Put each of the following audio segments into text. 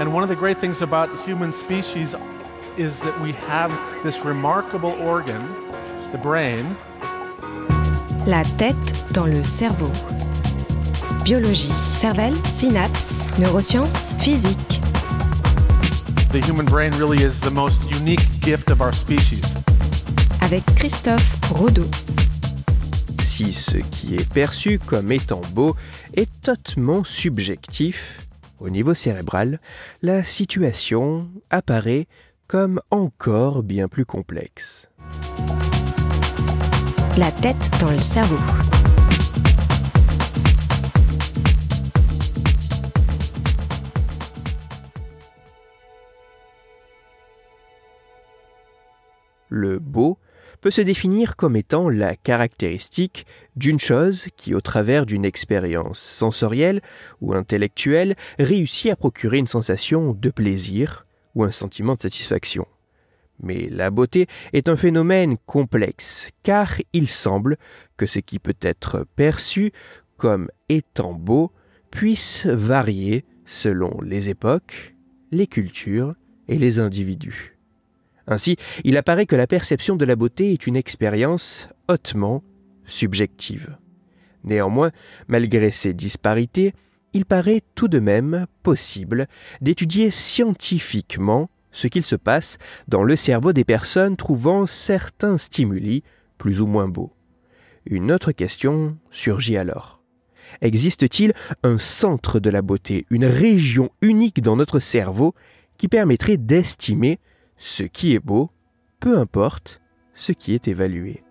And one of the great things about human species is that we have this remarkable organ, the brain. La tête dans le cerveau. Biologie, cervelle, synapses, neurosciences, physique. The human brain really is the most unique gift of our species. Avec Christophe Rodeau. Si ce qui est perçu comme étant beau est hautement subjectif, au niveau cérébral, la situation apparaît comme encore bien plus complexe. La tête dans le cerveau. Le beau peut se définir comme étant la caractéristique d'une chose qui, au travers d'une expérience sensorielle ou intellectuelle, réussit à procurer une sensation de plaisir ou un sentiment de satisfaction. Mais la beauté est un phénomène complexe, car il semble que ce qui peut être perçu comme étant beau puisse varier selon les époques, les cultures et les individus. Ainsi, il apparaît que la perception de la beauté est une expérience hautement subjective. Néanmoins, malgré ces disparités, il paraît tout de même possible d'étudier scientifiquement ce qu'il se passe dans le cerveau des personnes trouvant certains stimuli plus ou moins beaux. Une autre question surgit alors. Existe-t-il un centre de la beauté, une région unique dans notre cerveau qui permettrait d'estimer ce qui est beau, peu importe ce qui est évalué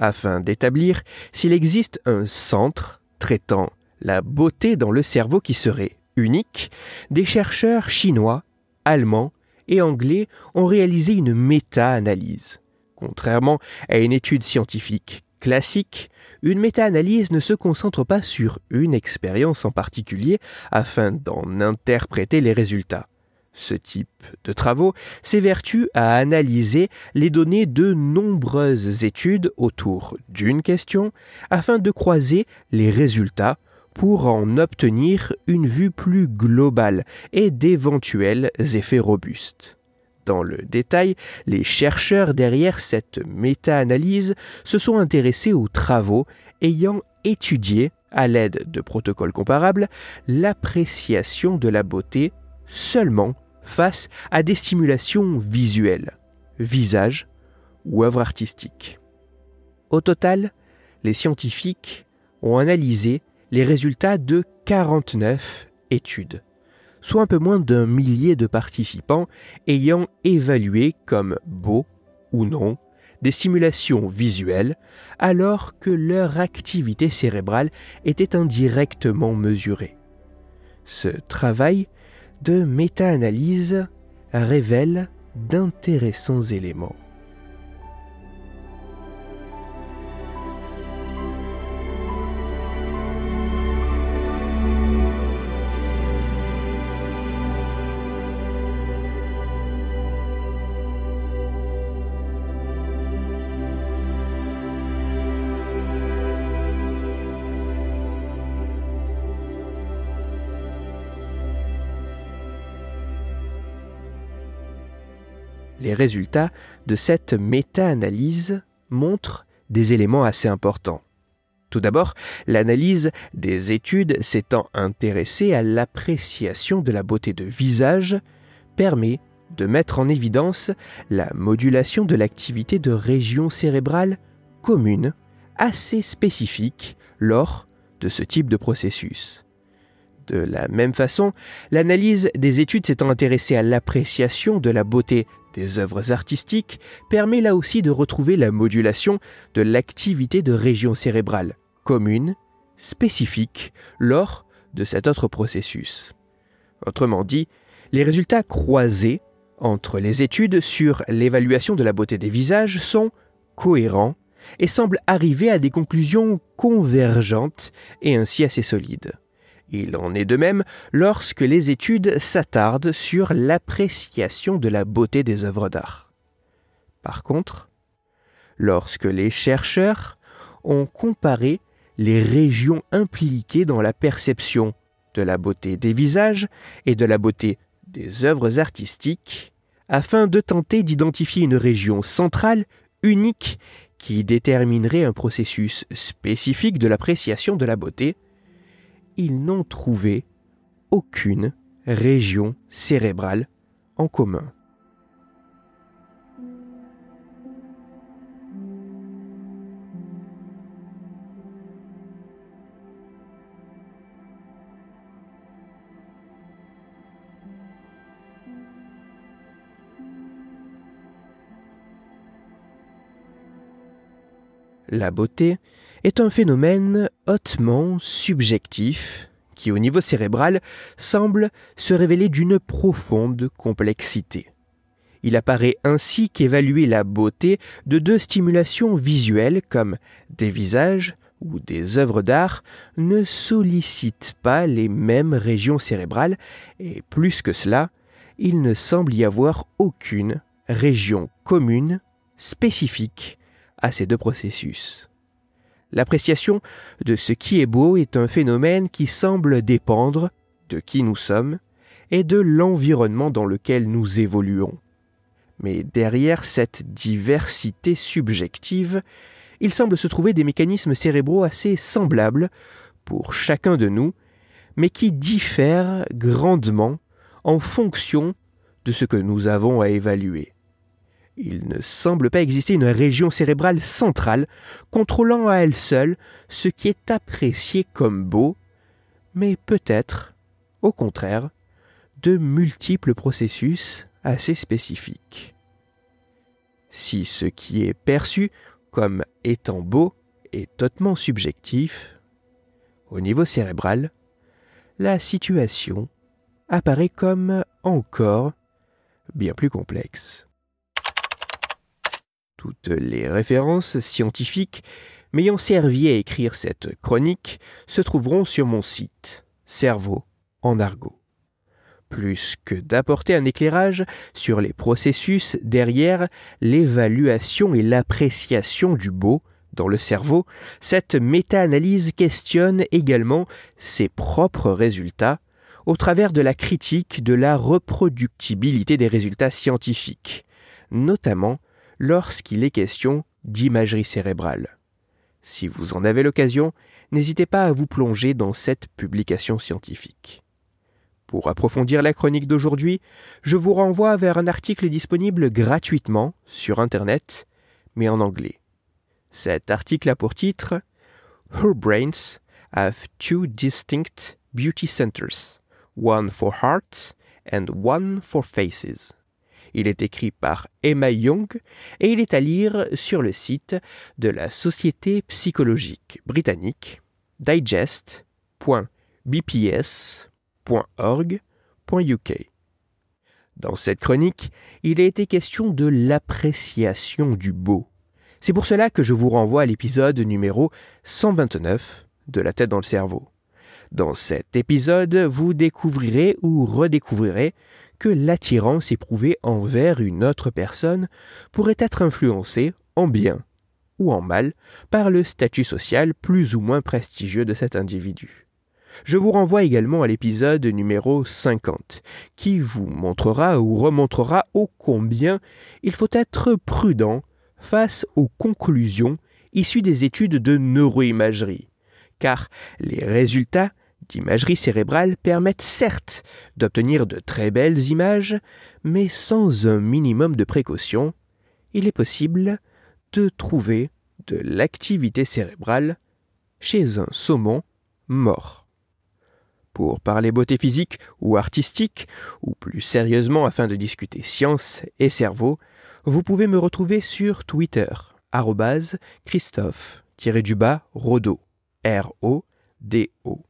afin d'établir s'il existe un centre traitant la beauté dans le cerveau qui serait unique, des chercheurs chinois, allemands et anglais ont réalisé une méta-analyse. Contrairement à une étude scientifique classique, une méta-analyse ne se concentre pas sur une expérience en particulier afin d'en interpréter les résultats. Ce type de travaux s'évertue à analyser les données de nombreuses études autour d'une question afin de croiser les résultats pour en obtenir une vue plus globale et d'éventuels effets robustes. Dans le détail, les chercheurs derrière cette méta-analyse se sont intéressés aux travaux ayant étudié, à l'aide de protocoles comparables, l'appréciation de la beauté seulement face à des stimulations visuelles, visage ou œuvres artistiques. Au total, les scientifiques ont analysé les résultats de 49 études, soit un peu moins d'un millier de participants ayant évalué comme beau ou non des simulations visuelles alors que leur activité cérébrale était indirectement mesurée. Ce travail de méta-analyse révèle d'intéressants éléments. Les résultats de cette méta-analyse montrent des éléments assez importants. Tout d'abord, l'analyse des études s'étant intéressée à l'appréciation de la beauté de visage permet de mettre en évidence la modulation de l'activité de régions cérébrales communes assez spécifiques lors de ce type de processus. De la même façon, l'analyse des études s'étant intéressée à l'appréciation de la beauté des œuvres artistiques permet là aussi de retrouver la modulation de l'activité de régions cérébrales communes, spécifiques, lors de cet autre processus. Autrement dit, les résultats croisés entre les études sur l'évaluation de la beauté des visages sont cohérents et semble arriver à des conclusions convergentes et ainsi assez solides. Il en est de même lorsque les études s'attardent sur l'appréciation de la beauté des œuvres d'art. Par contre, lorsque les chercheurs ont comparé les régions impliquées dans la perception de la beauté des visages et de la beauté des œuvres artistiques, afin de tenter d'identifier une région centrale, unique, qui déterminerait un processus spécifique de l'appréciation de la beauté, ils n'ont trouvé aucune région cérébrale en commun. La beauté est un phénomène hautement subjectif qui, au niveau cérébral, semble se révéler d'une profonde complexité. Il apparaît ainsi qu'évaluer la beauté de deux stimulations visuelles comme des visages ou des œuvres d'art ne sollicite pas les mêmes régions cérébrales et plus que cela, il ne semble y avoir aucune région commune spécifique à ces deux processus. L'appréciation de ce qui est beau est un phénomène qui semble dépendre de qui nous sommes et de l'environnement dans lequel nous évoluons. Mais derrière cette diversité subjective, il semble se trouver des mécanismes cérébraux assez semblables pour chacun de nous, mais qui diffèrent grandement en fonction de ce que nous avons à évaluer. Il ne semble pas exister une région cérébrale centrale contrôlant à elle seule ce qui est apprécié comme beau, mais peut-être, au contraire, de multiples processus assez spécifiques. Si ce qui est perçu comme étant beau est hautement subjectif, au niveau cérébral, la situation apparaît comme encore bien plus complexe. Toutes les références scientifiques m'ayant servi à écrire cette chronique se trouveront sur mon site Cerveau en argot. Plus que d'apporter un éclairage sur les processus derrière l'évaluation et l'appréciation du beau dans le cerveau, cette méta-analyse questionne également ses propres résultats au travers de la critique de la reproductibilité des résultats scientifiques, notamment lorsqu'il est question d'imagerie cérébrale. Si vous en avez l'occasion, n'hésitez pas à vous plonger dans cette publication scientifique. Pour approfondir la chronique d'aujourd'hui, je vous renvoie vers un article disponible gratuitement sur Internet, mais en anglais. Cet article a pour titre Her brains have two distinct beauty centers, one for heart and one for faces. Il est écrit par Emma Young et il est à lire sur le site de la Société psychologique britannique digest.bps.org.uk. Dans cette chronique, il a été question de l'appréciation du beau. C'est pour cela que je vous renvoie à l'épisode numéro 129 de La tête dans le cerveau. Dans cet épisode, vous découvrirez ou redécouvrirez que l'attirance éprouvée envers une autre personne pourrait être influencée, en bien ou en mal, par le statut social plus ou moins prestigieux de cet individu. Je vous renvoie également à l'épisode numéro 50, qui vous montrera ou remontrera ô combien il faut être prudent face aux conclusions issues des études de neuroimagerie, car les résultats d'imagerie cérébrale permettent certes d'obtenir de très belles images, mais sans un minimum de précaution, il est possible de trouver de l'activité cérébrale chez un saumon mort. Pour parler beauté physique ou artistique, ou plus sérieusement afin de discuter science et cerveau, vous pouvez me retrouver sur Twitter, Christophe-Rodo, R-O-D-O